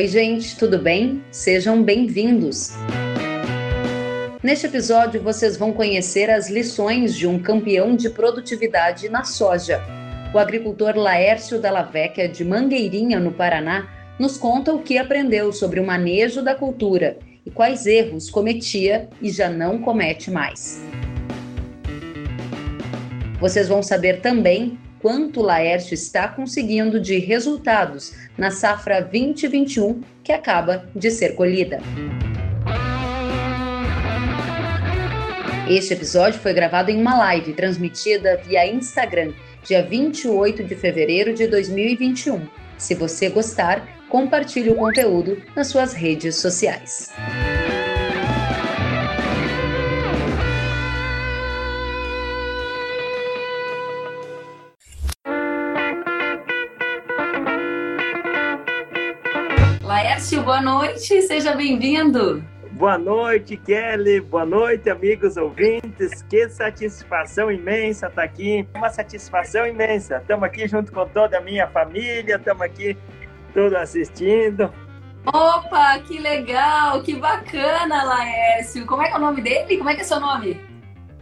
Oi, gente, tudo bem? Sejam bem-vindos. Neste episódio, vocês vão conhecer as lições de um campeão de produtividade na soja. O agricultor Laércio Dalla Vecchia, de Mangueirinha, no Paraná, nos conta o que aprendeu sobre o manejo da cultura e quais erros cometia e já não comete mais. Vocês vão saber também quanto o Laércio está conseguindo de resultados na safra 2021 que acaba de ser colhida. Este episódio foi gravado em uma live transmitida via Instagram, dia 28 de fevereiro de 2021. Se você gostar, compartilhe o conteúdo nas suas redes sociais. Laércio, boa noite, seja bem-vindo. Boa noite, Kelly. Boa noite, amigos ouvintes. Que satisfação imensa estar aqui. Uma satisfação imensa. Estamos aqui junto com toda a minha família. Estamos aqui todos assistindo. Opa, que legal, que bacana, Laércio. Como é que é o nome dele? Como é que é seu nome?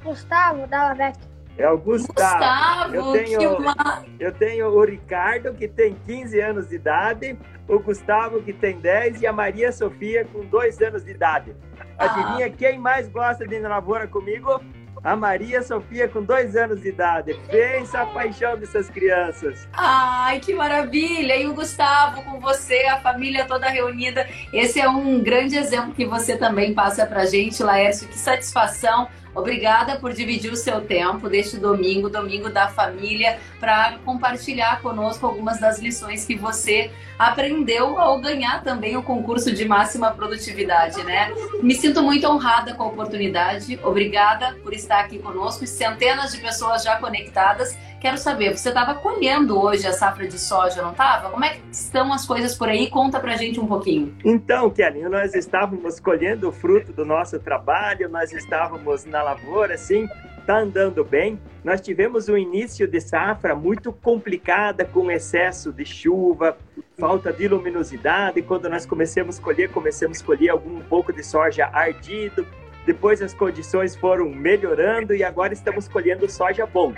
Gustavo Dallavec. É o Gustavo. Gustavo, eu tenho, uma... eu tenho o Ricardo, que tem 15 anos de idade, o Gustavo, que tem 10, e a Maria Sofia, com 2 anos de idade. Adivinha Ah. quem mais gosta de ir na lavoura comigo? A Maria Sofia, com 2 anos de idade. Pensa a paixão dessas crianças. Ai, que maravilha! E o Gustavo com você, a família toda reunida. Esse é um grande exemplo que você também passa pra gente, Laércio. Que satisfação! Obrigada por dividir o seu tempo deste domingo, domingo da família, para compartilhar conosco algumas das lições que você aprendeu ao ganhar também o concurso de máxima produtividade, né? Me sinto muito honrada com a oportunidade. Obrigada por estar aqui conosco centenas de pessoas já conectadas. Quero saber, você estava colhendo hoje a safra de soja, não estava? Como é que estão as coisas por aí? Conta pra gente um pouquinho. Então, Kelly, nós estávamos colhendo o fruto do nosso trabalho, nós estávamos na lavoura, assim, tá andando bem. Nós tivemos um início de safra muito complicada, com excesso de chuva, falta de luminosidade. Quando nós começamos a colher, começamos a colher algum um pouco de soja ardido. Depois as condições foram melhorando e agora estamos colhendo soja bom.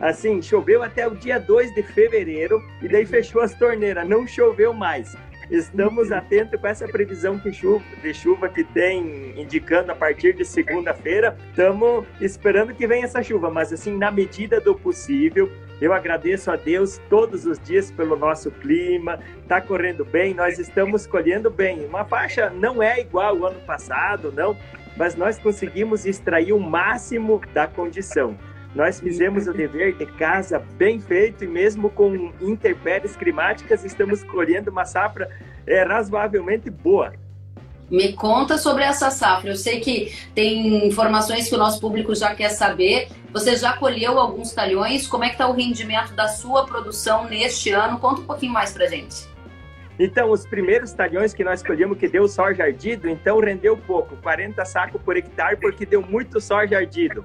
Assim, choveu até o dia 2 de fevereiro e daí fechou as torneiras, não choveu mais. Estamos atentos com essa previsão que chuva, de chuva que tem indicando a partir de segunda-feira. Estamos esperando que venha essa chuva, mas assim, na medida do possível, eu agradeço a Deus todos os dias pelo nosso clima. Está correndo bem, nós estamos colhendo bem. Uma faixa não é igual ao ano passado, não, mas nós conseguimos extrair o máximo da condição. Nós fizemos o dever de casa bem feito e mesmo com intempéries climáticas estamos colhendo uma safra é, razoavelmente boa. Me conta sobre essa safra. Eu sei que tem informações que o nosso público já quer saber. Você já colheu alguns talhões? Como é que está o rendimento da sua produção neste ano? Conta um pouquinho mais pra gente. Então, os primeiros talhões que nós colhemos que deu soja ardido, então rendeu pouco, 40 sacos por hectare, porque deu muito soja ardido.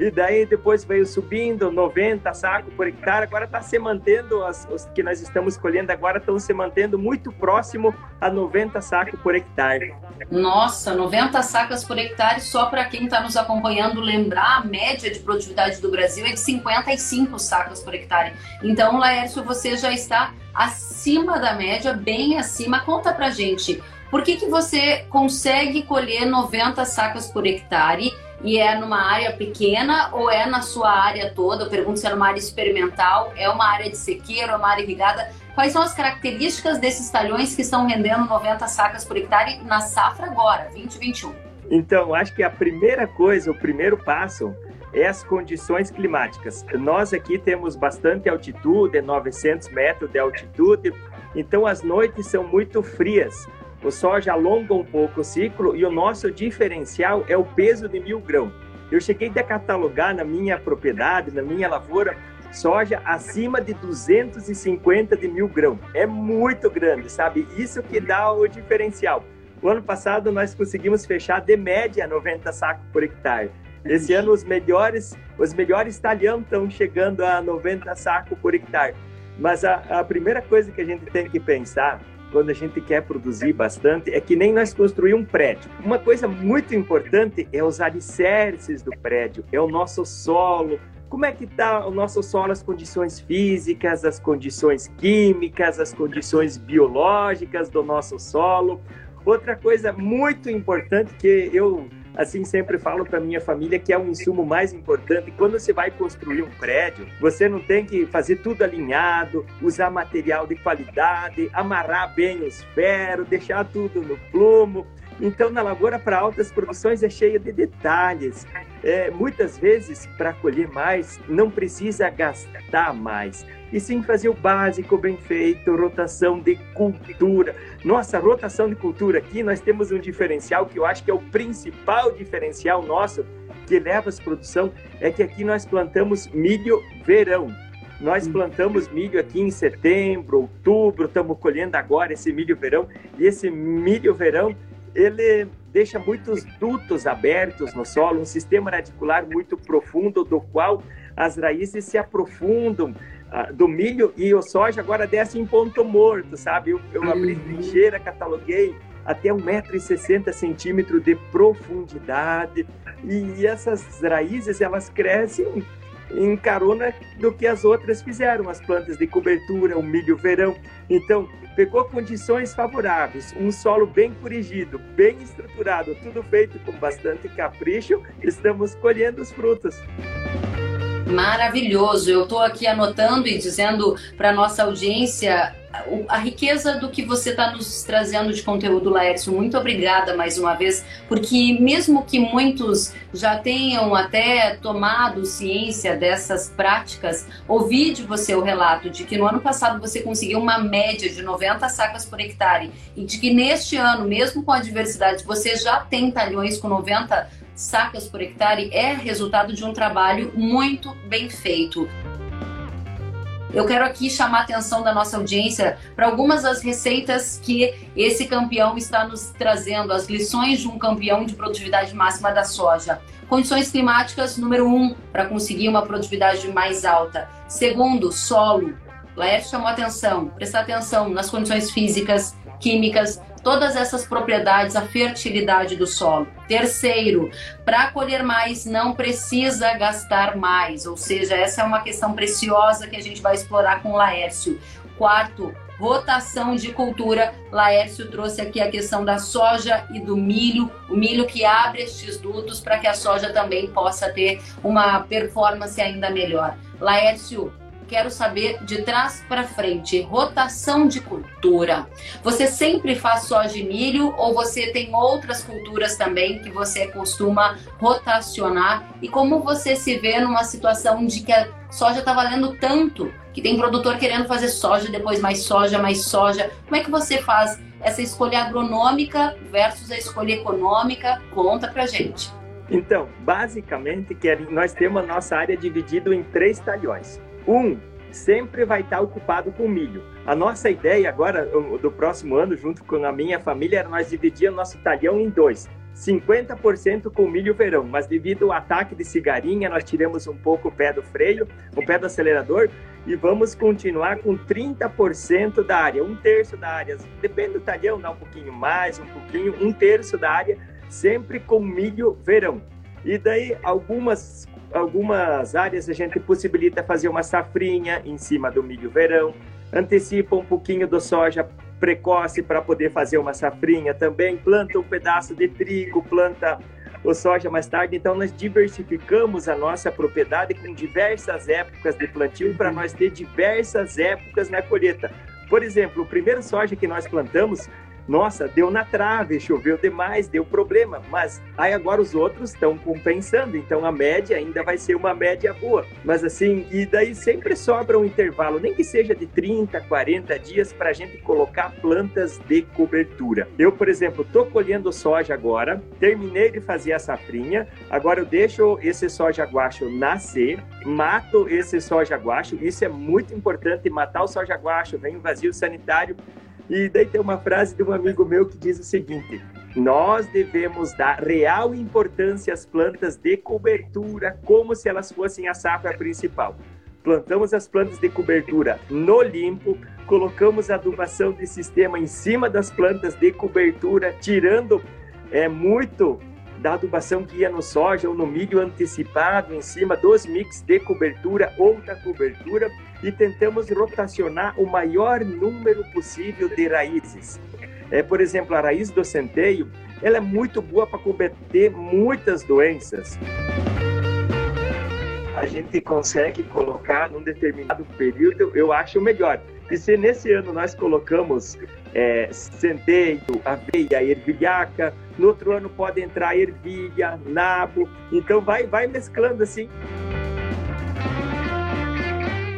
E daí depois veio subindo 90 sacos por hectare. Agora está se mantendo, as, os que nós estamos colhendo agora estão se mantendo muito próximo a 90 sacos por hectare. Nossa, 90 sacas por hectare, só para quem está nos acompanhando lembrar, a média de produtividade do Brasil é de 55 sacas por hectare. Então, Laércio, você já está acima da média, bem acima. Conta pra gente, por que, que você consegue colher 90 sacas por hectare? E é numa área pequena ou é na sua área toda? Eu pergunto se é numa área experimental, é uma área de sequeiro, é uma área irrigada. Quais são as características desses talhões que estão rendendo 90 sacas por hectare na safra agora, 2021? Então, acho que a primeira coisa, o primeiro passo é as condições climáticas. Nós aqui temos bastante altitude, 900 metros de altitude, então as noites são muito frias. O soja alonga um pouco o ciclo e o nosso diferencial é o peso de mil grãos. Eu cheguei a catalogar na minha propriedade, na minha lavoura, soja acima de 250 de mil grãos. É muito grande, sabe? Isso que dá o diferencial. O ano passado nós conseguimos fechar de média 90 sacos por hectare. Esse ano os melhores, os melhores talhão estão chegando a 90 sacos por hectare. Mas a, a primeira coisa que a gente tem que pensar quando a gente quer produzir bastante, é que nem nós construir um prédio. Uma coisa muito importante é os alicerces do prédio, é o nosso solo, como é que está o nosso solo, as condições físicas, as condições químicas, as condições biológicas do nosso solo. Outra coisa muito importante que eu assim sempre falo para minha família que é um insumo mais importante. Quando você vai construir um prédio, você não tem que fazer tudo alinhado, usar material de qualidade, amarrar bem os ferros, deixar tudo no plumo. Então, na lavoura para altas produções é cheia de detalhes. É, muitas vezes, para colher mais, não precisa gastar mais, e sim fazer o básico bem feito, rotação de cultura. Nossa, rotação de cultura aqui, nós temos um diferencial que eu acho que é o principal diferencial nosso que leva a produção, é que aqui nós plantamos milho verão. Nós hum. plantamos milho aqui em setembro, outubro, estamos colhendo agora esse milho verão, e esse milho verão ele deixa muitos dutos abertos no solo, um sistema radicular muito profundo, do qual as raízes se aprofundam ah, do milho e o soja agora desce em ponto morto, sabe? Eu, eu abri uhum. trincheira, cataloguei até 1,60m de profundidade e essas raízes elas crescem em carona do que as outras fizeram, as plantas de cobertura, o milho verão. Então, pegou condições favoráveis, um solo bem corrigido, bem estruturado, tudo feito com bastante capricho, estamos colhendo os frutos. Maravilhoso. Eu estou aqui anotando e dizendo para nossa audiência a riqueza do que você está nos trazendo de conteúdo, Laércio. Muito obrigada mais uma vez, porque mesmo que muitos já tenham até tomado ciência dessas práticas, ouvi de você o relato de que no ano passado você conseguiu uma média de 90 sacas por hectare e de que neste ano, mesmo com a diversidade, você já tem talhões com 90 sacas por hectare, é resultado de um trabalho muito bem feito. Eu quero aqui chamar a atenção da nossa audiência para algumas das receitas que esse campeão está nos trazendo, as lições de um campeão de produtividade máxima da soja. Condições climáticas, número um, para conseguir uma produtividade mais alta. Segundo, solo. Laércio chamou atenção, prestar atenção nas condições físicas, químicas, todas essas propriedades, a fertilidade do solo. Terceiro, para colher mais não precisa gastar mais, ou seja, essa é uma questão preciosa que a gente vai explorar com o Laércio. Quarto, rotação de cultura. Laércio trouxe aqui a questão da soja e do milho, o milho que abre estes dutos para que a soja também possa ter uma performance ainda melhor. Laércio, quero saber de trás para frente, rotação de cultura. Você sempre faz soja e milho ou você tem outras culturas também que você costuma rotacionar? E como você se vê numa situação de que a soja está valendo tanto, que tem produtor querendo fazer soja, depois mais soja, mais soja? Como é que você faz essa escolha agronômica versus a escolha econômica? Conta pra gente. Então, basicamente, nós temos a nossa área dividida em três talhões. Um sempre vai estar ocupado com milho. A nossa ideia agora, do próximo ano, junto com a minha família, era nós dividir nosso talhão em dois. 50% com milho verão, mas devido ao ataque de cigarinha, nós tiramos um pouco o pé do freio, o pé do acelerador, e vamos continuar com 30% da área, um terço da área. Depende do talhão, dá um pouquinho mais, um pouquinho, um terço da área, sempre com milho verão. E daí algumas algumas áreas a gente possibilita fazer uma safrinha em cima do milho verão, antecipa um pouquinho do soja precoce para poder fazer uma safrinha também, planta um pedaço de trigo, planta o soja mais tarde. Então, nós diversificamos a nossa propriedade com diversas épocas de plantio para nós ter diversas épocas na colheita. Por exemplo, o primeiro soja que nós plantamos nossa, deu na trave, choveu demais, deu problema, mas aí agora os outros estão compensando, então a média ainda vai ser uma média boa. Mas assim, e daí sempre sobra um intervalo, nem que seja de 30, 40 dias para a gente colocar plantas de cobertura. Eu, por exemplo, estou colhendo soja agora, terminei de fazer a safrinha, agora eu deixo esse soja guacho nascer, mato esse soja guacho, isso é muito importante, matar o soja guacho, vem o vazio sanitário, e daí tem uma frase de um amigo meu que diz o seguinte: nós devemos dar real importância às plantas de cobertura como se elas fossem a safra principal. Plantamos as plantas de cobertura no limpo, colocamos adubação de sistema em cima das plantas de cobertura, tirando é, muito da adubação que ia no soja ou no milho antecipado em cima dos mix de cobertura ou da cobertura e tentamos rotacionar o maior número possível de raízes. É, por exemplo, a raiz do centeio, ela é muito boa para combater muitas doenças. A gente consegue colocar num determinado período, eu acho melhor. E se nesse ano nós colocamos é, centeio, aveia, ervilhaca, no outro ano pode entrar ervilha, nabo, então vai, vai mesclando assim.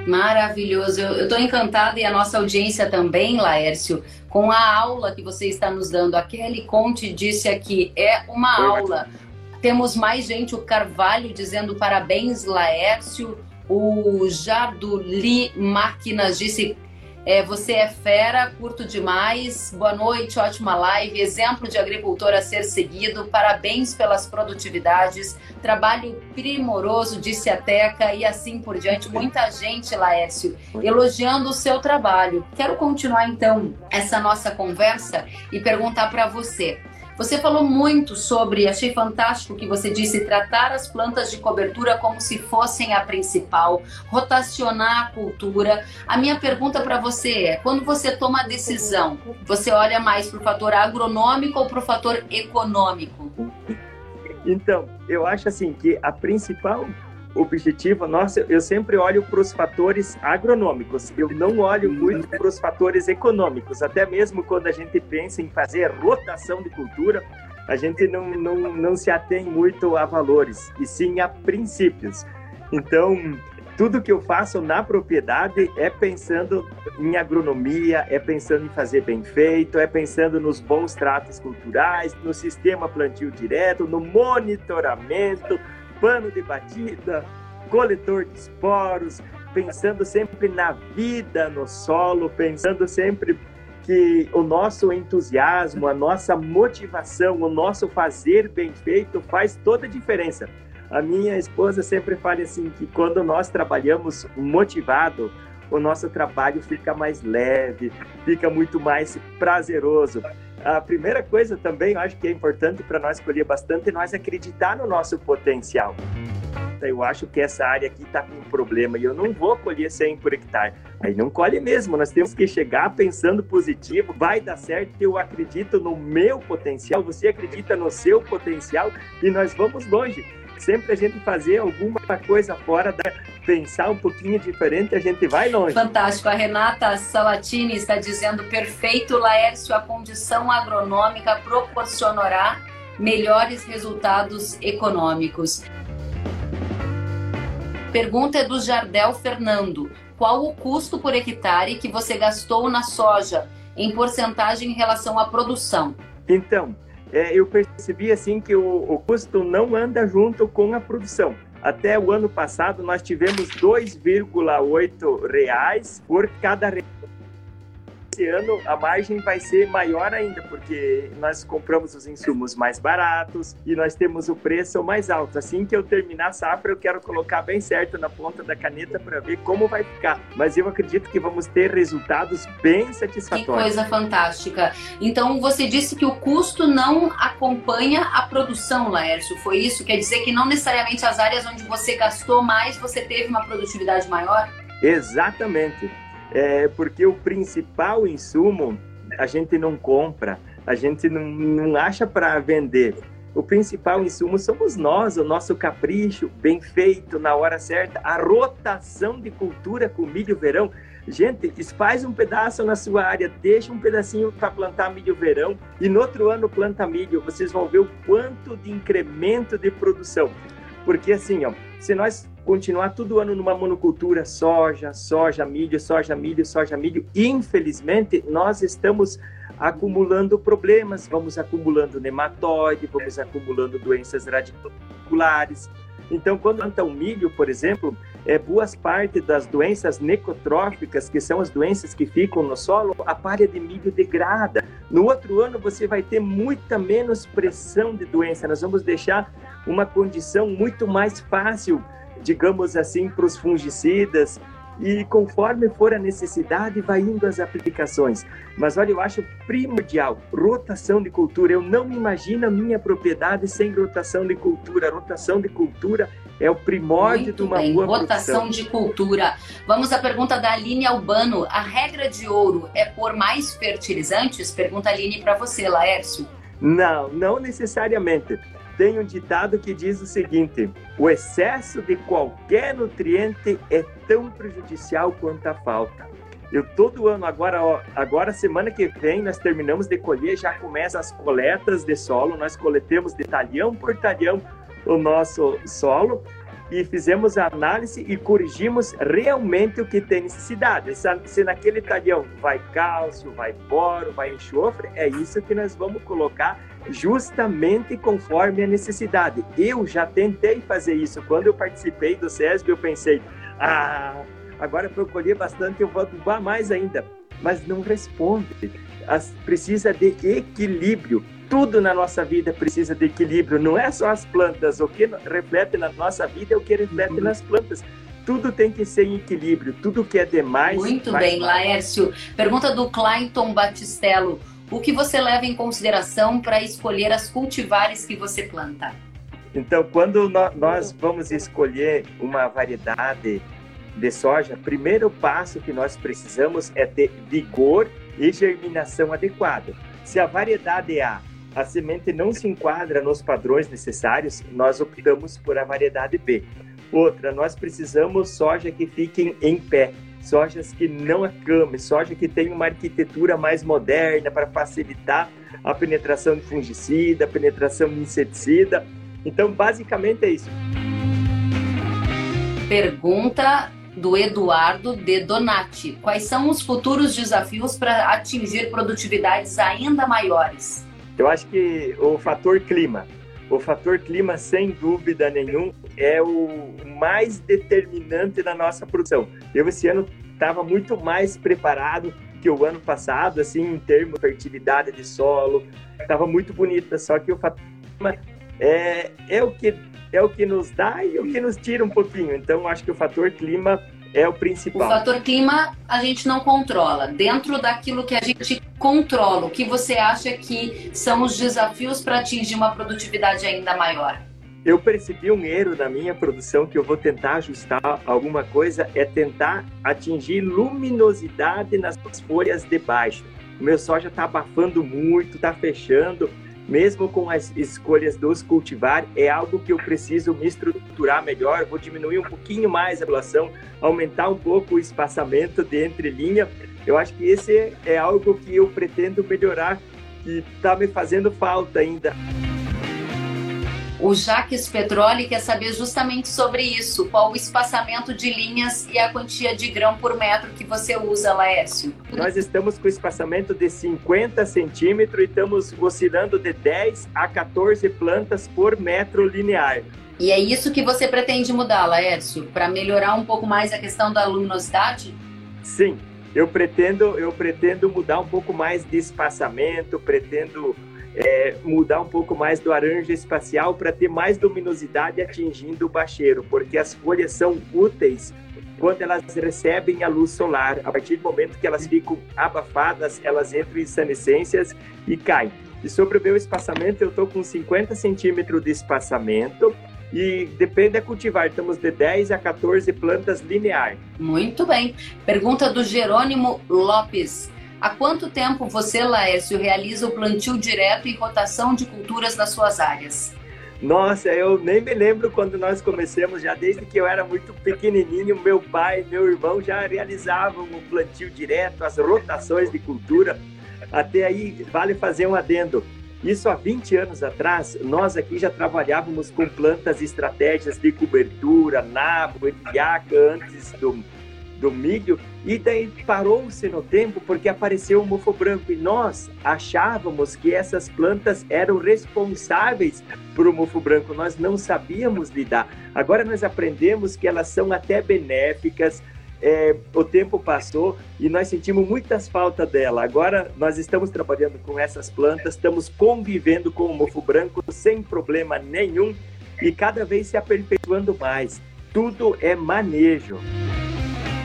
Maravilhoso, eu estou encantada e a nossa audiência também, Laércio, com a aula que você está nos dando. A Kelly Conte disse aqui, é uma Foi aula. Temos mais gente, o Carvalho dizendo parabéns, Laércio. O Jarduli Máquinas disse é, você é fera, curto demais. Boa noite, ótima live. Exemplo de agricultor a ser seguido. Parabéns pelas produtividades. Trabalho primoroso, disse a Teca, e assim por diante. Muita gente, Laércio, elogiando o seu trabalho. Quero continuar então essa nossa conversa e perguntar para você. Você falou muito sobre, achei fantástico que você disse tratar as plantas de cobertura como se fossem a principal, rotacionar a cultura. A minha pergunta para você é: quando você toma a decisão, você olha mais para o fator agronômico ou para o fator econômico? Então, eu acho assim que a principal objetivo nosso, eu sempre olho para os fatores agronômicos, eu não olho muito para os fatores econômicos, até mesmo quando a gente pensa em fazer rotação de cultura, a gente não, não, não se atém muito a valores, e sim a princípios. Então, tudo que eu faço na propriedade é pensando em agronomia, é pensando em fazer bem feito, é pensando nos bons tratos culturais, no sistema plantio direto, no monitoramento, pano de batida, coletor de esporos, pensando sempre na vida no solo, pensando sempre que o nosso entusiasmo, a nossa motivação, o nosso fazer bem feito faz toda a diferença. A minha esposa sempre fala assim que quando nós trabalhamos motivado, o nosso trabalho fica mais leve, fica muito mais prazeroso. A primeira coisa também, eu acho que é importante para nós escolher bastante, é nós acreditar no nosso potencial. Eu acho que essa área aqui está com um problema e eu não vou colher 100 por hectare. Aí não colhe mesmo, nós temos que chegar pensando positivo, vai dar certo, eu acredito no meu potencial, você acredita no seu potencial e nós vamos longe sempre a gente fazer alguma coisa fora da pensar um pouquinho diferente, a gente vai longe. Fantástico. A Renata Salatini está dizendo perfeito, Laércio, a condição agronômica proporcionará melhores resultados econômicos. Pergunta é do Jardel Fernando. Qual o custo por hectare que você gastou na soja em porcentagem em relação à produção? Então, é, eu percebi assim que o, o custo não anda junto com a produção. Até o ano passado nós tivemos 2,8 reais por cada esse ano a margem vai ser maior ainda, porque nós compramos os insumos mais baratos e nós temos o preço mais alto. Assim que eu terminar a safra, eu quero colocar bem certo na ponta da caneta para ver como vai ficar. Mas eu acredito que vamos ter resultados bem satisfatórios. Que coisa fantástica. Então você disse que o custo não acompanha a produção, Laércio. Foi isso? Quer dizer que não necessariamente as áreas onde você gastou mais, você teve uma produtividade maior? Exatamente é, porque o principal insumo a gente não compra, a gente não, não acha para vender. O principal insumo somos nós, o nosso capricho bem feito na hora certa, a rotação de cultura com milho verão. Gente, faz um pedaço na sua área, deixa um pedacinho para plantar milho verão e no outro ano planta milho. Vocês vão ver o quanto de incremento de produção. Porque assim, ó, se nós continuar todo ano numa monocultura soja, soja, milho, soja, milho, soja, milho, infelizmente nós estamos acumulando problemas, vamos acumulando nematóide, vamos acumulando doenças radiculares. Então, quando planta o milho, por exemplo, é, boas partes das doenças necrotróficas, que são as doenças que ficam no solo, a palha de milho degrada. No outro ano, você vai ter muita menos pressão de doença. Nós vamos deixar uma condição muito mais fácil, digamos assim, para os fungicidas e conforme for a necessidade, vai indo as aplicações. Mas olha, eu acho primordial rotação de cultura. Eu não imagino a minha propriedade sem rotação de cultura. A rotação de cultura é o primórdio Muito de uma bem. boa Rotação produção. de cultura. Vamos à pergunta da Aline Albano. A regra de ouro é por mais fertilizantes? Pergunta Aline para você, Laércio. Não, não necessariamente. Tem um ditado que diz o seguinte: o excesso de qualquer nutriente é tão prejudicial quanto a falta. Eu todo ano, agora, ó, agora semana que vem, nós terminamos de colher, já começam as coletas de solo, nós coletemos de talhão por talhão o nosso solo e fizemos a análise e corrigimos realmente o que tem necessidade. Se, naquele talhão vai cálcio, vai boro, vai enxofre, é isso que nós vamos colocar justamente conforme a necessidade. Eu já tentei fazer isso. Quando eu participei do SESB, eu pensei, ah, agora para eu colher bastante, eu vou adubar mais ainda. Mas não responde. As, precisa de equilíbrio. Tudo na nossa vida precisa de equilíbrio. Não é só as plantas. O que reflete na nossa vida é o que reflete nas plantas. Tudo tem que ser em equilíbrio. Tudo que é demais. Muito bem, mal. Laércio. Pergunta do Clayton Batistello. O que você leva em consideração para escolher as cultivares que você planta? Então, quando nós vamos escolher uma variedade de soja, primeiro passo que nós precisamos é ter vigor e germinação adequada. Se a variedade A, a semente não se enquadra nos padrões necessários, nós optamos por a variedade B. Outra, nós precisamos soja que fiquem em pé, sojas que não acame, soja que tenha uma arquitetura mais moderna para facilitar a penetração de fungicida, a penetração de inseticida. Então, basicamente é isso. Pergunta do Eduardo de Donati. Quais são os futuros desafios para atingir produtividades ainda maiores? Eu acho que o fator clima, o fator clima, sem dúvida nenhum, é o mais determinante da nossa produção. Eu, esse ano, estava muito mais preparado que o ano passado, assim, em termos de fertilidade de solo. Estava muito bonita, só que o fator clima é, é, o que, é o que nos dá e o que nos tira um pouquinho. Então, acho que o fator clima é o O principal. fator clima a gente não controla. Dentro daquilo que a gente controla, o que você acha que são os desafios para atingir uma produtividade ainda maior? eu percebi um erro na minha produção que eu vou tentar ajustar alguma coisa é tentar atingir luminosidade nas folhas de baixo. O meu soja está abafando muito, está fechando. Mesmo com as escolhas dos cultivar, é algo que eu preciso me estruturar melhor. Vou diminuir um pouquinho mais a população, aumentar um pouco o espaçamento de entrelinha. Eu acho que esse é algo que eu pretendo melhorar, que está me fazendo falta ainda. O Jaques Petroli quer saber justamente sobre isso. Qual o espaçamento de linhas e a quantia de grão por metro que você usa, Laércio? Nós estamos com espaçamento de 50 centímetros e estamos oscilando de 10 a 14 plantas por metro linear. E é isso que você pretende mudar, Laércio, para melhorar um pouco mais a questão da luminosidade? Sim, eu pretendo, eu pretendo mudar um pouco mais de espaçamento, pretendo é, mudar um pouco mais do arranjo espacial para ter mais luminosidade atingindo o bacheiro, porque as folhas são úteis quando elas recebem a luz solar. A partir do momento que elas ficam abafadas, elas entram em senescências e caem. E sobre o meu espaçamento, eu estou com 50 centímetros de espaçamento e depende da cultivar, estamos de 10 a 14 plantas linear. Muito bem. Pergunta do Jerônimo Lopes. Há quanto tempo você, Laércio, realiza o plantio direto e rotação de culturas nas suas áreas? Nossa, eu nem me lembro quando nós começamos, já desde que eu era muito pequenininho, meu pai meu irmão já realizavam o plantio direto, as rotações de cultura. Até aí, vale fazer um adendo. Isso há 20 anos atrás, nós aqui já trabalhávamos com plantas estratégias de cobertura, nabo, etiaca, antes do, do milho, e daí parou-se no tempo porque apareceu o mofo branco e nós achávamos que essas plantas eram responsáveis por o mofo branco, nós não sabíamos lidar. Agora nós aprendemos que elas são até benéficas, é, o tempo passou e nós sentimos muitas faltas dela. Agora nós estamos trabalhando com essas plantas, estamos convivendo com o mofo branco sem problema nenhum e cada vez se aperfeiçoando mais. Tudo é manejo.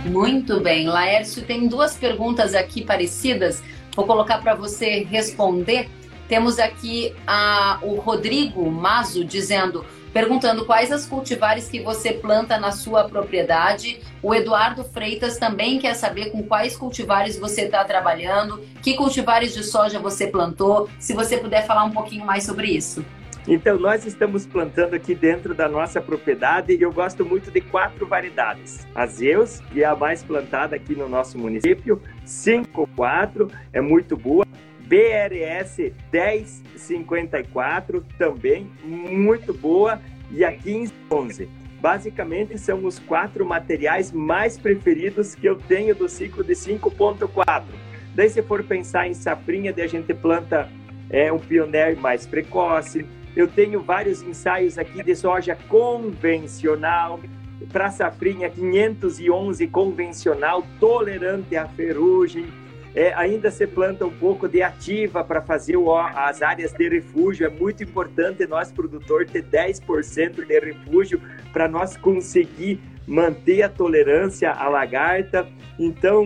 Muito bem. Laércio, tem duas perguntas aqui parecidas. Vou colocar para você responder. Temos aqui a, o Rodrigo Mazo dizendo, perguntando quais as cultivares que você planta na sua propriedade. O Eduardo Freitas também quer saber com quais cultivares você está trabalhando, que cultivares de soja você plantou. Se você puder falar um pouquinho mais sobre isso. Então, nós estamos plantando aqui dentro da nossa propriedade e eu gosto muito de quatro variedades. A Zeus, que é a mais plantada aqui no nosso município, 54, é muito boa. BRS 1054, também muito boa. E a 1511. Basicamente, são os quatro materiais mais preferidos que eu tenho do ciclo de 5.4. Daí, se for pensar em safrinha, a gente planta é, um pioneer mais precoce, eu tenho vários ensaios aqui de soja convencional, para safrinha 511 convencional, tolerante à ferrugem. É, ainda se planta um pouco de ativa para fazer o, as áreas de refúgio. É muito importante nós, produtor, ter 10% de refúgio para nós conseguir manter a tolerância à lagarta. Então,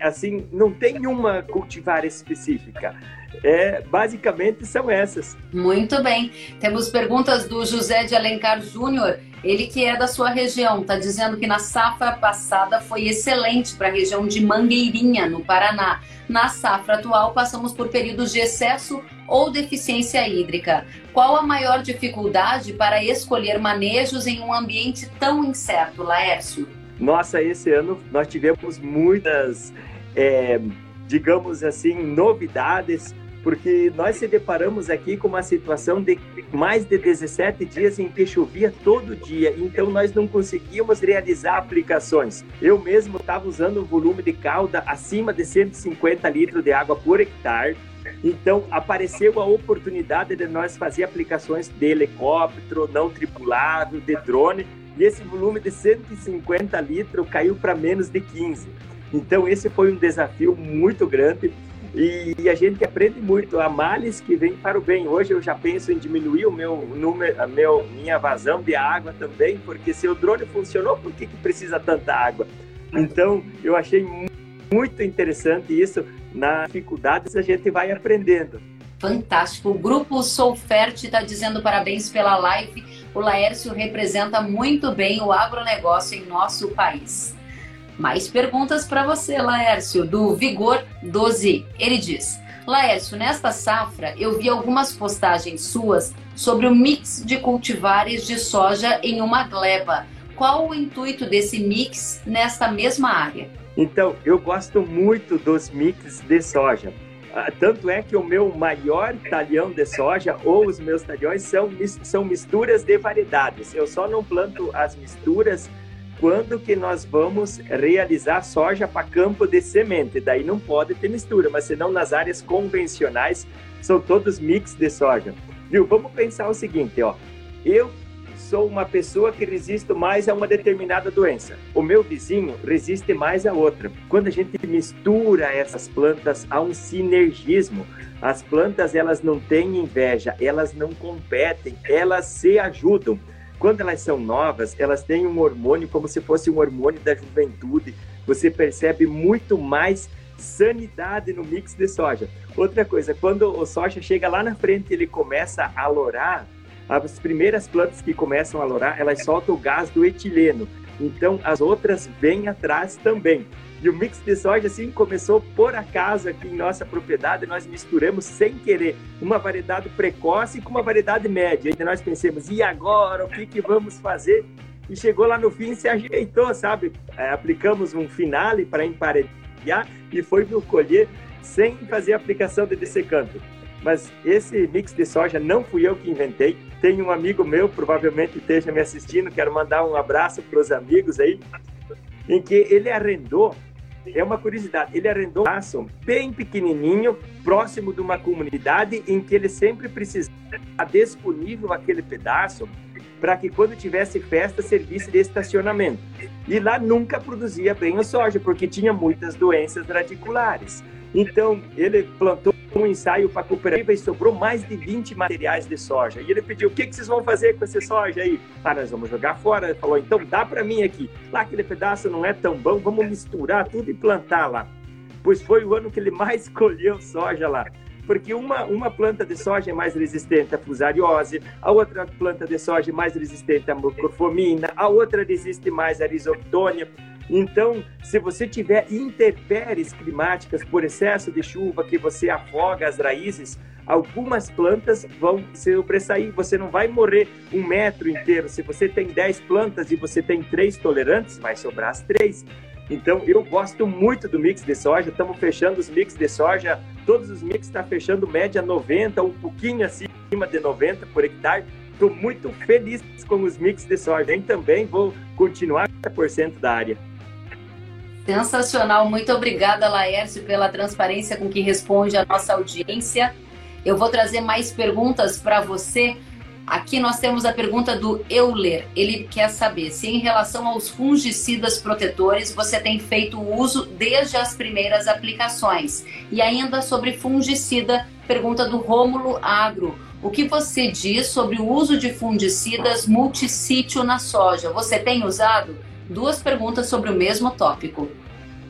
assim, não tem uma cultivar específica. É, basicamente são essas. Muito bem. Temos perguntas do José de Alencar Júnior, ele que é da sua região, está dizendo que na safra passada foi excelente para a região de Mangueirinha, no Paraná. Na safra atual, passamos por períodos de excesso ou deficiência hídrica. Qual a maior dificuldade para escolher manejos em um ambiente tão incerto, Laércio? Nossa, esse ano nós tivemos muitas. É digamos assim, novidades, porque nós se deparamos aqui com uma situação de mais de 17 dias em que chovia todo dia, então nós não conseguíamos realizar aplicações. Eu mesmo estava usando um volume de calda acima de 150 litros de água por hectare, então apareceu a oportunidade de nós fazer aplicações de helicóptero, não tripulado, de drone, e esse volume de 150 litros caiu para menos de 15. Então, esse foi um desafio muito grande e, a gente aprende muito. Há males que vêm para o bem. Hoje eu já penso em diminuir o meu número, a meu, minha vazão de água também, porque se o drone funcionou, por que, que precisa tanta água? Então, eu achei muito interessante isso. Nas dificuldades, a gente vai aprendendo. Fantástico. O grupo Sou Fértil está dizendo parabéns pela live. O Laércio representa muito bem o agronegócio em nosso país. Mais perguntas para você, Laércio, do Vigor 12. Ele diz: Laércio, nesta safra eu vi algumas postagens suas sobre o mix de cultivares de soja em uma gleba. Qual o intuito desse mix nesta mesma área? Então, eu gosto muito dos mix de soja. Ah, tanto é que o meu maior talhão de soja ou os meus talhões são, são misturas de variedades. Eu só não planto as misturas quando que nós vamos realizar soja para campo de semente. Daí não pode ter mistura, mas senão nas áreas convencionais são todos mix de soja. Viu? Vamos pensar o seguinte, ó. Eu sou uma pessoa que resisto mais a uma determinada doença. O meu vizinho resiste mais a outra. Quando a gente mistura essas plantas, há um sinergismo. As plantas elas não têm inveja, elas não competem, elas se ajudam. Quando elas são novas, elas têm um hormônio como se fosse um hormônio da juventude. Você percebe muito mais sanidade no mix de soja. Outra coisa, quando o soja chega lá na frente, ele começa a lourar, as primeiras plantas que começam a lourar, elas soltam o gás do etileno. Então as outras vêm atrás também. E o mix de soja, assim, começou por acaso aqui em nossa propriedade. Nós misturamos sem querer uma variedade precoce com uma variedade média. E nós pensamos, e agora? O que, que vamos fazer? E chegou lá no fim e se ajeitou, sabe? É, aplicamos um finale para emparedear e foi no colher sem fazer aplicação de dessecanto. Mas esse mix de soja não fui eu que inventei. Tem um amigo meu, provavelmente esteja me assistindo, quero mandar um abraço para os amigos aí, em que ele arrendou é uma curiosidade. Ele arrendou um espaço bem pequenininho, próximo de uma comunidade em que ele sempre precisava disponível aquele pedaço para que quando tivesse festa servisse de estacionamento. E lá nunca produzia bem a soja, porque tinha muitas doenças radiculares. Então, ele plantou um ensaio para a cooperativa e sobrou mais de 20 materiais de soja. E ele pediu: o que, que vocês vão fazer com esse soja aí? Ah, nós vamos jogar fora. Ele falou: então dá para mim aqui. Lá aquele pedaço não é tão bom, vamos misturar tudo e plantar lá. Pois foi o ano que ele mais colheu soja lá porque uma, uma planta de soja é mais resistente à fusariose, a outra planta de soja é mais resistente à mucorfomina, a outra resiste mais à risoptônia. Então, se você tiver intempéries climáticas por excesso de chuva que você afoga as raízes, algumas plantas vão se sobressair. Você não vai morrer um metro inteiro. Se você tem 10 plantas e você tem três tolerantes, vai sobrar as três. Então, eu gosto muito do mix de soja. Estamos fechando os mix de soja. Todos os mix estão tá fechando média 90, um pouquinho acima de 90 por hectare. Estou muito feliz com os mix de soja. E também vou continuar com 50% da área. Sensacional. Muito obrigada, Laércio, pela transparência com que responde a nossa audiência. Eu vou trazer mais perguntas para você. Aqui nós temos a pergunta do Euler. Ele quer saber se, em relação aos fungicidas protetores, você tem feito uso desde as primeiras aplicações. E ainda sobre fungicida, pergunta do Rômulo Agro. O que você diz sobre o uso de fungicidas multissítio na soja? Você tem usado? Duas perguntas sobre o mesmo tópico.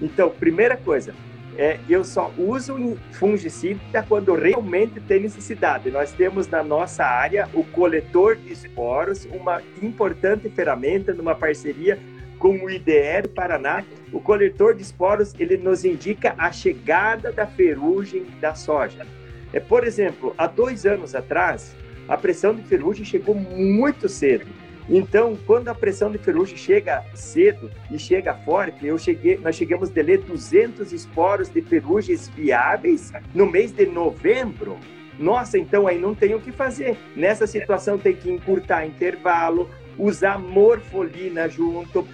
Então, primeira coisa, é, eu só uso fungicida quando realmente tem necessidade. Nós temos na nossa área o coletor de esporos, uma importante ferramenta numa parceria com o IDR Paraná. O coletor de esporos ele nos indica a chegada da ferrugem da soja. É, por exemplo, há dois anos atrás, a pressão de ferrugem chegou muito cedo. Então, quando a pressão de ferrugem chega cedo e chega forte, eu cheguei, nós chegamos a ler 200 esporos de ferrugens viáveis no mês de novembro. Nossa, então aí não tem o que fazer. Nessa situação tem que encurtar intervalo, usar morfolina junto,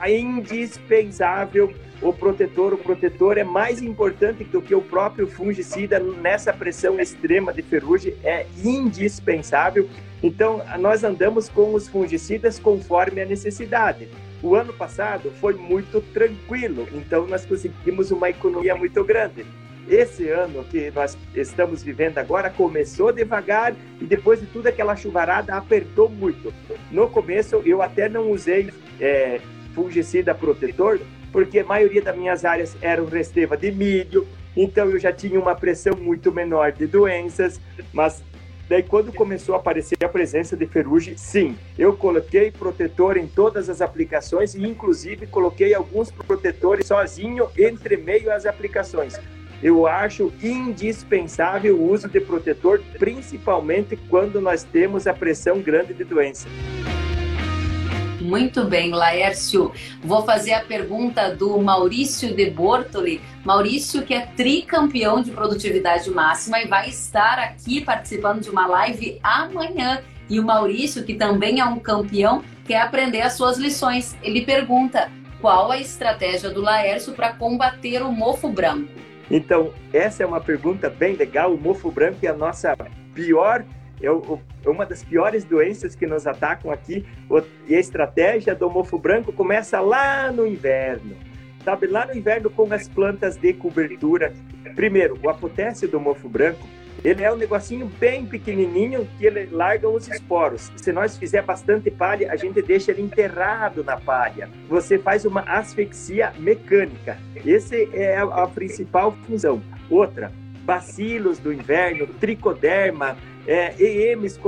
é indispensável o protetor. O protetor é mais importante do que o próprio fungicida nessa pressão extrema de ferrugem, é indispensável. Então, nós andamos com os fungicidas conforme a necessidade. O ano passado foi muito tranquilo, então nós conseguimos uma economia muito grande. Esse ano que nós estamos vivendo agora começou devagar e depois de tudo aquela chuvarada apertou muito. No começo eu até não usei é, fungicida protetor, porque a maioria das minhas áreas eram resteva de milho, então eu já tinha uma pressão muito menor de doenças, mas Daí, quando começou a aparecer a presença de ferrugem, sim, eu coloquei protetor em todas as aplicações e, inclusive, coloquei alguns protetores sozinho entre meio às aplicações. Eu acho indispensável o uso de protetor, principalmente quando nós temos a pressão grande de doença. Muito bem, Laércio. Vou fazer a pergunta do Maurício de Bortoli. Maurício, que é tricampeão de produtividade máxima e vai estar aqui participando de uma live amanhã. E o Maurício, que também é um campeão, quer aprender as suas lições. Ele pergunta: qual a estratégia do Laércio para combater o mofo branco? Então, essa é uma pergunta bem legal. O mofo branco é a nossa pior é uma das piores doenças que nos atacam aqui. E a estratégia do mofo branco começa lá no inverno. Sabe, lá no inverno com as plantas de cobertura. Primeiro, o apotécio do mofo branco, ele é um negocinho bem pequenininho que ele larga os esporos. Se nós fizer bastante palha, a gente deixa ele enterrado na palha. Você faz uma asfixia mecânica. Essa é a, principal função. Outra, bacilos do inverno, tricoderma, é, EMs,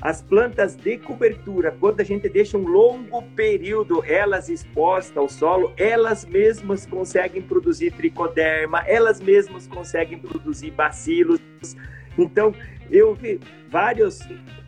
as plantas de cobertura, quando a gente deixa um longo período elas expostas ao solo, elas mesmas conseguem produzir tricoderma, elas mesmas conseguem produzir bacilos. Então, eu vi várias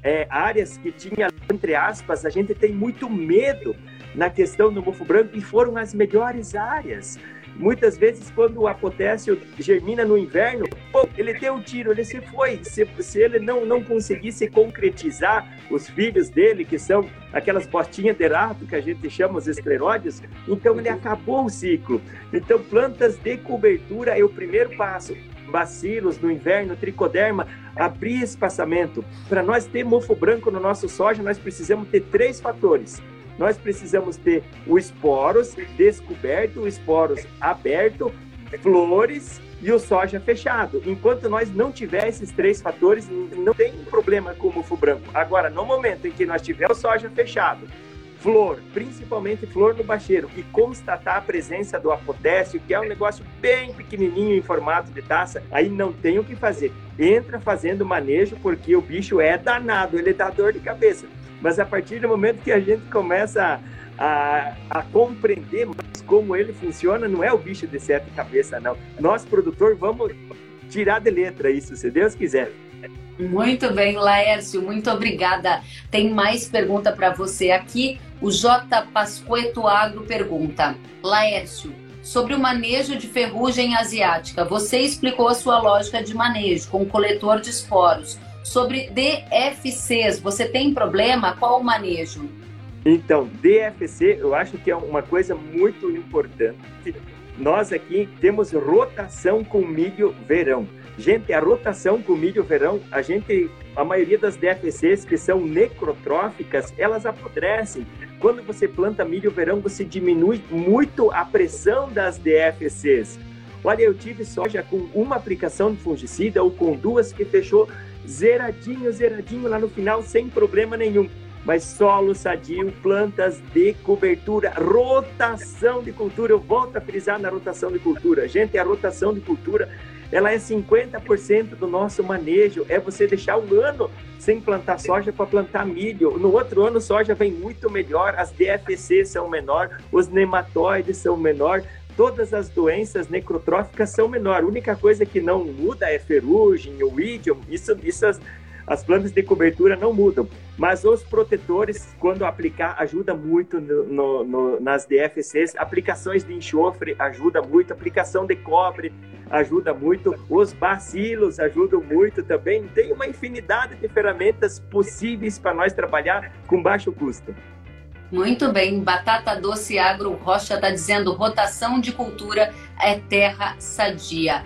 é, áreas que tinha, entre aspas, a gente tem muito medo na questão do mofo branco e foram as melhores áreas. Muitas vezes, quando o apotécio germina no inverno, pô, ele deu um tiro, ele se foi. Se, se ele não, não conseguisse concretizar os filhos dele, que são aquelas botinhas de rato que a gente chama os escleróides, então ele acabou o ciclo. Então, plantas de cobertura é o primeiro passo. Bacilos no inverno, tricoderma, abrir espaçamento. Para nós ter mofo branco no nosso soja, nós precisamos ter três fatores nós precisamos ter o esporos descoberto, o esporos aberto, flores e o soja fechado. Enquanto nós não tiver esses três fatores, não tem problema com o mufo branco. Agora, no momento em que nós tiver o soja fechado, flor, principalmente flor no bacheiro, e constatar a presença do apotécio, que é um negócio bem pequenininho em formato de taça, aí não tem o que fazer. Entra fazendo manejo, porque o bicho é danado, ele dá dor de cabeça. Mas a partir do momento que a gente começa a, a compreender mais como ele funciona, não é o bicho de sete cabeças, não. Nós, produtor, vamos tirar de letra isso, se Deus quiser. Muito bem, Laércio, muito obrigada. Tem mais pergunta para você aqui. O J. Pascoeto Agro pergunta: Laércio, sobre o manejo de ferrugem asiática, você explicou a sua lógica de manejo com coletor de esporos. Sobre DFCs, você tem problema? Qual o manejo? Então, DFC, eu acho que é uma coisa muito importante. Nós aqui temos rotação com milho verão. Gente, a rotação com milho verão, a gente, a maioria das DFCs que são necrotróficas, elas apodrecem. Quando você planta milho verão, você diminui muito a pressão das DFCs. Olha, eu tive soja com uma aplicação de fungicida ou com duas que fechou zeradinho, zeradinho lá no final, sem problema nenhum mas solo sadio, plantas de cobertura, rotação de cultura. Eu volto a frisar na rotação de cultura. Gente, a rotação de cultura, ela é 50% do nosso manejo. É você deixar um ano sem plantar soja para plantar milho. No outro ano, soja vem muito melhor, as DFC são menor, os nematóides são menor, todas as doenças necrotróficas são menor. A única coisa que não muda é ferrugem, o idiom, isso, isso as plantas de cobertura não mudam, mas os protetores, quando aplicar, ajuda muito no, no, nas DFCs. Aplicações de enxofre ajuda muito, aplicação de cobre ajuda muito, os bacilos ajudam muito também. Tem uma infinidade de ferramentas possíveis para nós trabalhar com baixo custo. Muito bem, Batata Doce Agro Rocha está dizendo rotação de cultura é terra sadia.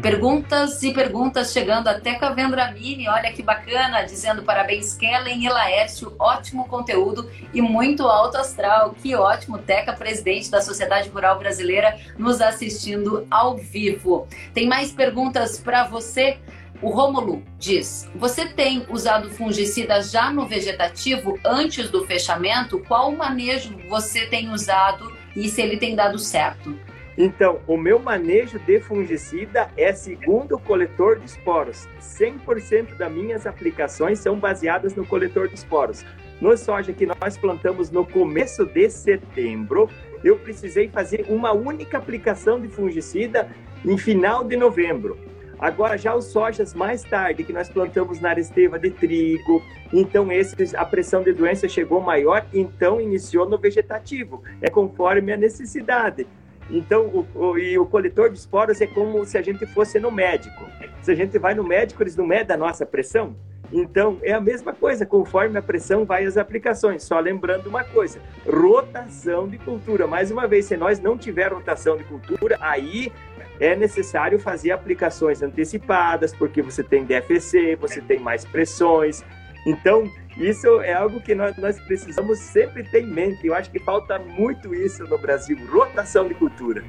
Perguntas e perguntas chegando até com a Vendramini, olha que bacana, dizendo parabéns Kellen e Laércio, ótimo conteúdo e muito alto astral. Que ótimo, Teca, presidente da Sociedade Rural Brasileira, nos assistindo ao vivo. Tem mais perguntas para você? O Rômulo diz: Você tem usado fungicida já no vegetativo antes do fechamento? Qual manejo você tem usado e se ele tem dado certo? Então, o meu manejo de fungicida é segundo o coletor de esporos. 100% das minhas aplicações são baseadas no coletor de esporos. No soja que nós plantamos no começo de setembro, eu precisei fazer uma única aplicação de fungicida em final de novembro. Agora, já os sojas mais tarde, que nós plantamos na Aresteva de trigo, então esse, a pressão de doença chegou maior, então iniciou no vegetativo. É conforme a necessidade. Então, o, o, e o coletor de esporos é como se a gente fosse no médico. Se a gente vai no médico, eles não medem a nossa pressão. Então, é a mesma coisa, conforme a pressão vai as aplicações. Só lembrando uma coisa: rotação de cultura. Mais uma vez, se nós não tiver rotação de cultura, aí é necessário fazer aplicações antecipadas, porque você tem DFC, você tem mais pressões. Então, isso é algo que nós, nós precisamos sempre ter em mente. Eu acho que falta muito isso no Brasil rotação de cultura.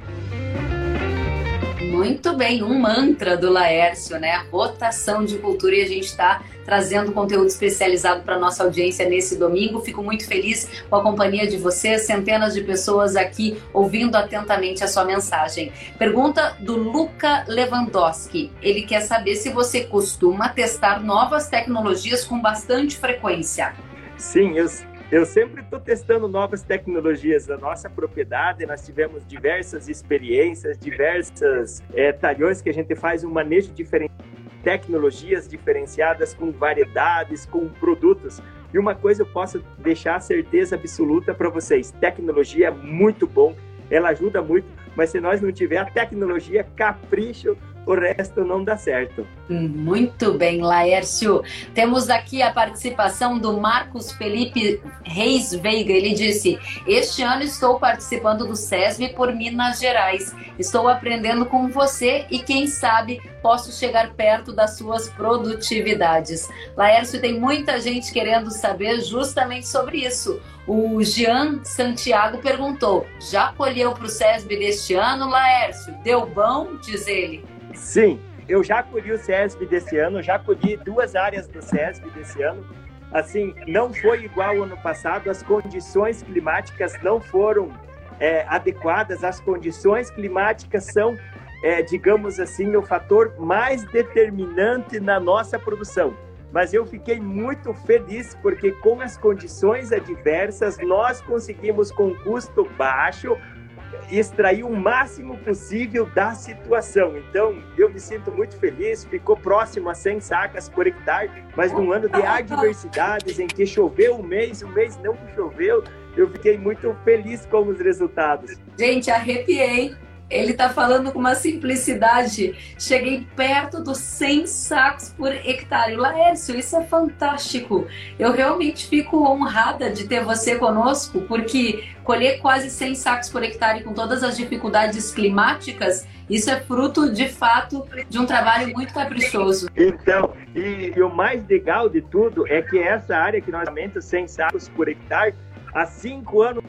Muito bem, um mantra do Laércio, né? Rotação de cultura e a gente está trazendo conteúdo especializado para nossa audiência nesse domingo. Fico muito feliz com a companhia de vocês, centenas de pessoas aqui ouvindo atentamente a sua mensagem. Pergunta do Luca Lewandowski. Ele quer saber se você costuma testar novas tecnologias com bastante frequência. Sim, eu, eu sempre estou testando novas tecnologias na nossa propriedade. Nós tivemos diversas experiências, diversas é, talhões que a gente faz um manejo diferente, tecnologias diferenciadas com variedades, com produtos. E uma coisa eu posso deixar certeza absoluta para vocês: tecnologia é muito bom, ela ajuda muito, mas se nós não tiver a tecnologia, capricho o resto não dá certo. Muito bem, Laércio. Temos aqui a participação do Marcos Felipe Reis Veiga. Ele disse: Este ano estou participando do SESB por Minas Gerais. Estou aprendendo com você e, quem sabe, posso chegar perto das suas produtividades. Laércio, tem muita gente querendo saber justamente sobre isso. O Jean Santiago perguntou: Já colheu para o SESB deste ano, Laércio? Deu bom? Diz ele. Sim, eu já colhi o SESB desse ano, já colhi duas áreas do SESB desse ano. Assim, não foi igual ao ano passado, as condições climáticas não foram é, adequadas, as condições climáticas são, é, digamos assim, o fator mais determinante na nossa produção. Mas eu fiquei muito feliz porque, com as condições adversas, nós conseguimos, com custo baixo, extrair o máximo possível da situação. Então, eu me sinto muito feliz, ficou próximo a 100 sacas por hectare, mas num ano de adversidades, em que choveu um mês, um mês não choveu, eu fiquei muito feliz com os resultados. Gente, arrepiei. Ele está falando com uma simplicidade. Cheguei perto dos 100 sacos por hectare. Laércio, isso é fantástico. Eu realmente fico honrada de ter você conosco, porque colher quase 100 sacos por hectare com todas as dificuldades climáticas, isso é fruto, de fato, de um trabalho muito caprichoso. Então, e, e o mais legal de tudo é que essa área que nós aumentamos 100 sacos por hectare, há cinco anos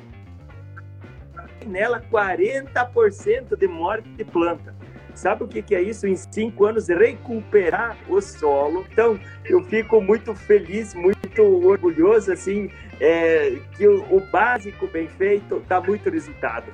nela 40% de morte de planta. Sabe o que, é isso? Em cinco anos, recuperar o solo. Então, eu fico muito feliz, muito orgulhoso, assim, é, que o básico bem feito dá muito resultado.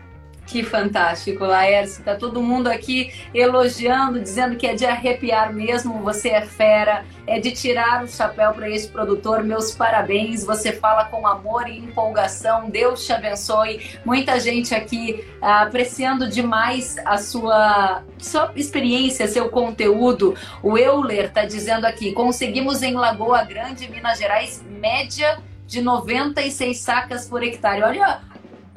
Que fantástico, Laércio. Tá todo mundo aqui elogiando, dizendo que é de arrepiar mesmo. Você é fera, é de tirar o chapéu para esse produtor. Meus parabéns. Você fala com amor e empolgação. Deus te abençoe. Muita gente aqui ah, apreciando demais a sua, sua experiência, seu conteúdo. O Euler tá dizendo aqui: conseguimos em Lagoa Grande, Minas Gerais, média de 96 sacas por hectare. Olha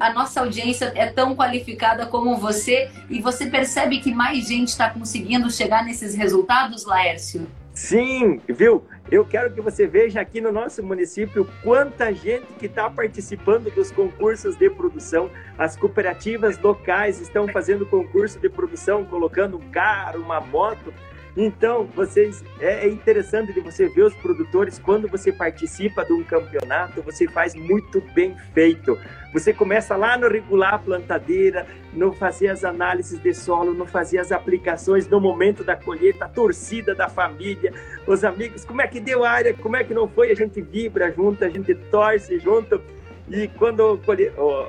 a nossa audiência é tão qualificada como você e você percebe que mais gente está conseguindo chegar nesses resultados, Laércio? Sim, viu? Eu quero que você veja aqui no nosso município quanta gente que está participando dos concursos de produção. As cooperativas locais estão fazendo concurso de produção, colocando um carro, uma moto então, vocês é, é interessante de você ver os produtores quando você participa de um campeonato, você faz muito bem feito. Você começa lá no regular a plantadeira, no fazer as análises de solo, no fazer as aplicações no momento da colheita, a torcida da família, os amigos, como é que deu área, como é que não foi, a gente vibra junto, a gente torce junto. E quando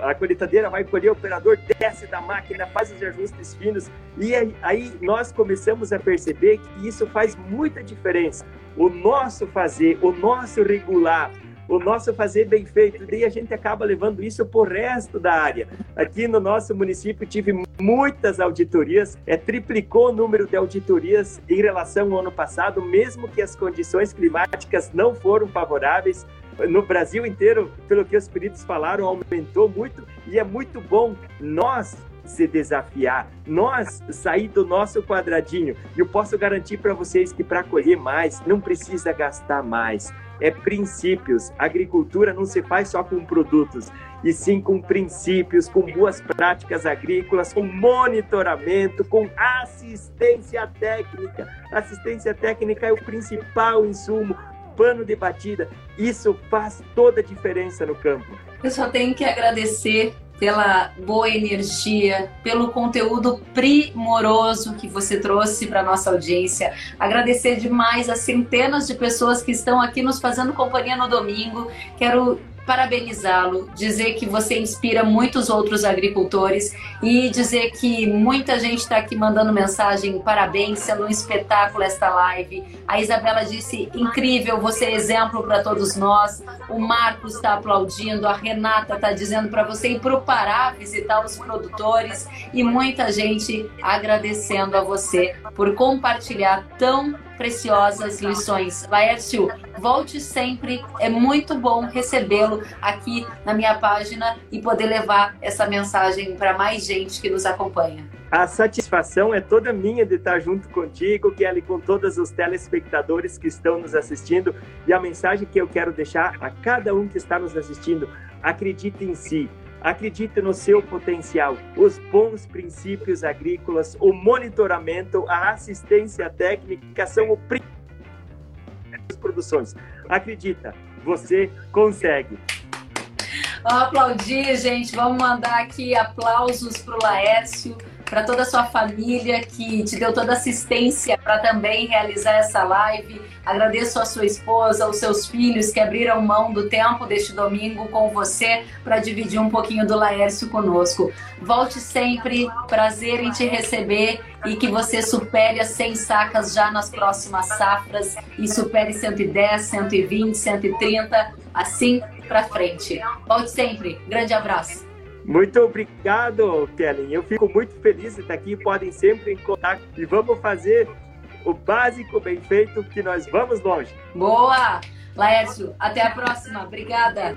a colheitadeira vai colher, o operador desce da máquina, faz os ajustes finos. E aí nós começamos a perceber que isso faz muita diferença. O nosso fazer, o nosso regular, o nosso fazer bem feito. Daí a gente acaba levando isso para o resto da área. Aqui no nosso município tive muitas auditorias, é, triplicou o número de auditorias em relação ao ano passado, mesmo que as condições climáticas não foram favoráveis no Brasil inteiro, pelo que os peritos falaram, aumentou muito e é muito bom nós se desafiar, nós sair do nosso quadradinho. E eu posso garantir para vocês que para colher mais não precisa gastar mais. É princípios. A agricultura não se faz só com produtos, e sim com princípios, com boas práticas agrícolas, com monitoramento, com assistência técnica. Assistência técnica é o principal insumo pano de batida. Isso faz toda a diferença no campo. Eu só tenho que agradecer pela boa energia, pelo conteúdo primoroso que você trouxe para nossa audiência. Agradecer demais as centenas de pessoas que estão aqui nos fazendo companhia no domingo. Quero parabenizá-lo, dizer que você inspira muitos outros agricultores e dizer que muita gente está aqui mandando mensagem, parabéns, sendo um espetáculo esta live. A Isabela disse, incrível, você é exemplo para todos nós. O Marcos está aplaudindo, a Renata está dizendo para você ir para o Pará visitar os produtores e muita gente agradecendo a você por compartilhar tão preciosas lições. Laércio, volte sempre. É muito bom recebê-lo aqui na minha página e poder levar essa mensagem para mais gente que nos acompanha. A satisfação é toda minha de estar junto contigo, Kelly, com todos os telespectadores que estão nos assistindo. E a mensagem que eu quero deixar a cada um que está nos assistindo: acredite em si, acredite no seu potencial. Os bons princípios agrícolas, o monitoramento, a assistência técnica são o princípio das produções. Acredita, você consegue. Vamos aplaudir, gente. Vamos mandar aqui aplausos para o Laércio para toda a sua família que te deu toda assistência para também realizar essa live. Agradeço a sua esposa, os seus filhos que abriram mão do tempo deste domingo com você para dividir um pouquinho do Laércio conosco. Volte sempre, prazer em te receber e que você supere as 100 sacas já nas próximas safras e supere 110, 120, 130, assim para frente. Volte sempre. Grande abraço. Muito obrigado, Kellen. Eu fico muito feliz de estar aqui. Podem sempre encontrar e vamos fazer o básico bem feito que nós vamos longe. Boa! Laércio, até a próxima. Obrigada.